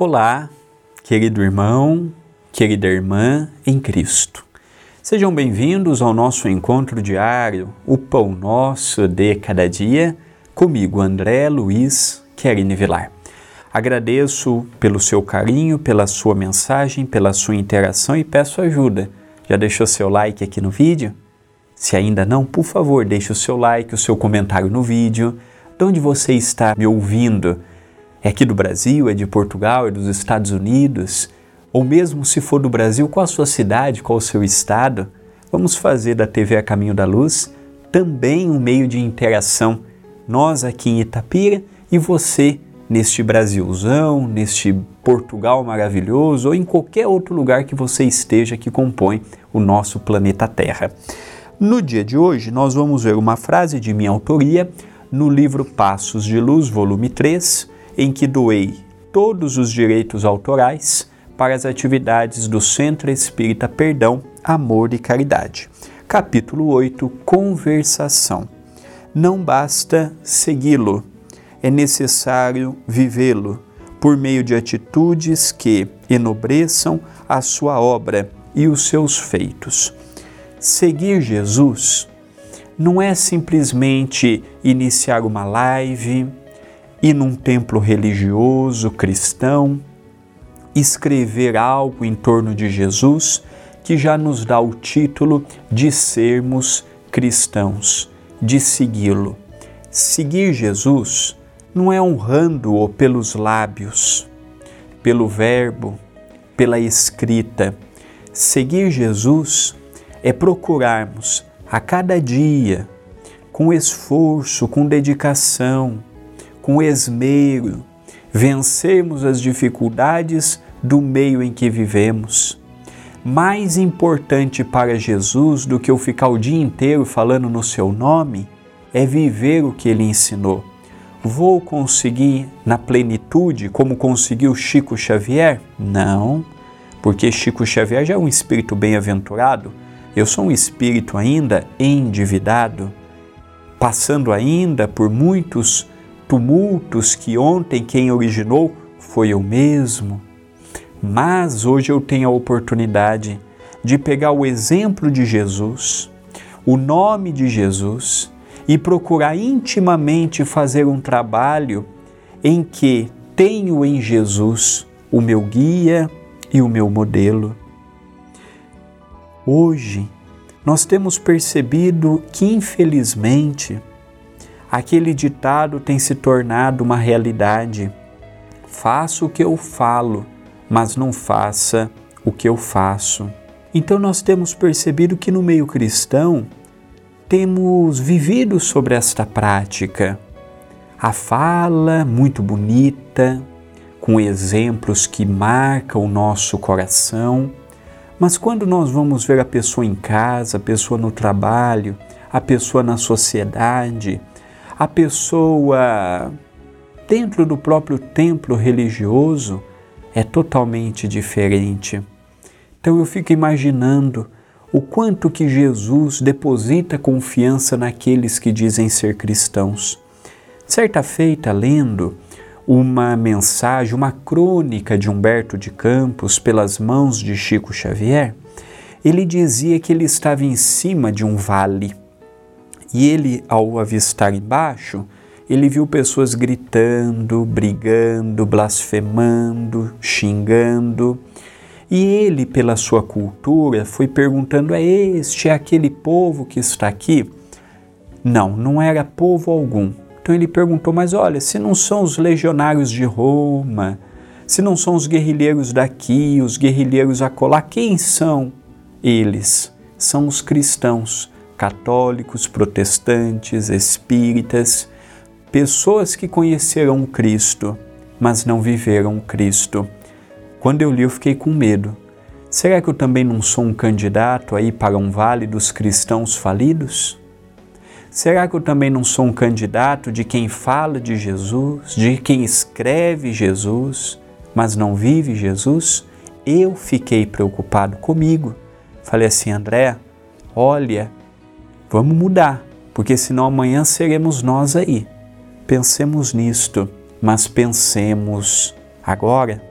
Olá, querido irmão, querida irmã em Cristo. Sejam bem-vindos ao nosso encontro diário, o Pão Nosso de Cada Dia, comigo, André Luiz Querine Vilar. Agradeço pelo seu carinho, pela sua mensagem, pela sua interação e peço ajuda. Já deixou seu like aqui no vídeo? Se ainda não, por favor, deixe o seu like, o seu comentário no vídeo. De onde você está me ouvindo? É aqui do Brasil, é de Portugal, é dos Estados Unidos? Ou mesmo se for do Brasil, qual a sua cidade, qual o seu estado? Vamos fazer da TV A Caminho da Luz também um meio de interação. Nós aqui em Itapira e você neste Brasilzão, neste Portugal maravilhoso ou em qualquer outro lugar que você esteja que compõe o nosso planeta Terra. No dia de hoje, nós vamos ver uma frase de minha autoria no livro Passos de Luz, volume 3, em que doei todos os direitos autorais para as atividades do Centro Espírita Perdão, Amor e Caridade. Capítulo 8 Conversação. Não basta segui-lo, é necessário vivê-lo por meio de atitudes que enobreçam a sua obra e os seus feitos. Seguir Jesus não é simplesmente iniciar uma live, ir num templo religioso cristão, escrever algo em torno de Jesus que já nos dá o título de sermos cristãos, de segui-lo. Seguir Jesus não é honrando-o pelos lábios, pelo verbo, pela escrita. Seguir Jesus é procurarmos a cada dia, com esforço, com dedicação, com esmero, vencermos as dificuldades do meio em que vivemos. Mais importante para Jesus do que eu ficar o dia inteiro falando no seu nome é viver o que ele ensinou. Vou conseguir na plenitude como conseguiu Chico Xavier? Não, porque Chico Xavier já é um espírito bem-aventurado eu sou um espírito ainda endividado, passando ainda por muitos tumultos que ontem quem originou foi eu mesmo. Mas hoje eu tenho a oportunidade de pegar o exemplo de Jesus, o nome de Jesus e procurar intimamente fazer um trabalho em que tenho em Jesus o meu guia e o meu modelo. Hoje, nós temos percebido que, infelizmente, aquele ditado tem se tornado uma realidade. Faça o que eu falo, mas não faça o que eu faço. Então, nós temos percebido que no meio cristão temos vivido sobre esta prática. A fala muito bonita, com exemplos que marcam o nosso coração, mas quando nós vamos ver a pessoa em casa, a pessoa no trabalho, a pessoa na sociedade, a pessoa dentro do próprio templo religioso, é totalmente diferente. Então eu fico imaginando o quanto que Jesus deposita confiança naqueles que dizem ser cristãos. Certa feita, lendo uma mensagem, uma crônica de Humberto de Campos pelas mãos de Chico Xavier, ele dizia que ele estava em cima de um vale e ele, ao avistar embaixo, ele viu pessoas gritando, brigando, blasfemando, xingando. E ele, pela sua cultura, foi perguntando: é este, é aquele povo que está aqui? Não, não era povo algum então ele perguntou: Mas olha, se não são os legionários de Roma, se não são os guerrilheiros daqui, os guerrilheiros acolá, quem são eles? São os cristãos, católicos, protestantes, espíritas, pessoas que conheceram Cristo, mas não viveram Cristo. Quando eu li, eu fiquei com medo. Será que eu também não sou um candidato aí para um vale dos cristãos falidos? Será que eu também não sou um candidato de quem fala de Jesus, de quem escreve Jesus, mas não vive Jesus? Eu fiquei preocupado comigo. Falei assim, André, olha, vamos mudar, porque senão amanhã seremos nós aí. Pensemos nisto, mas pensemos agora.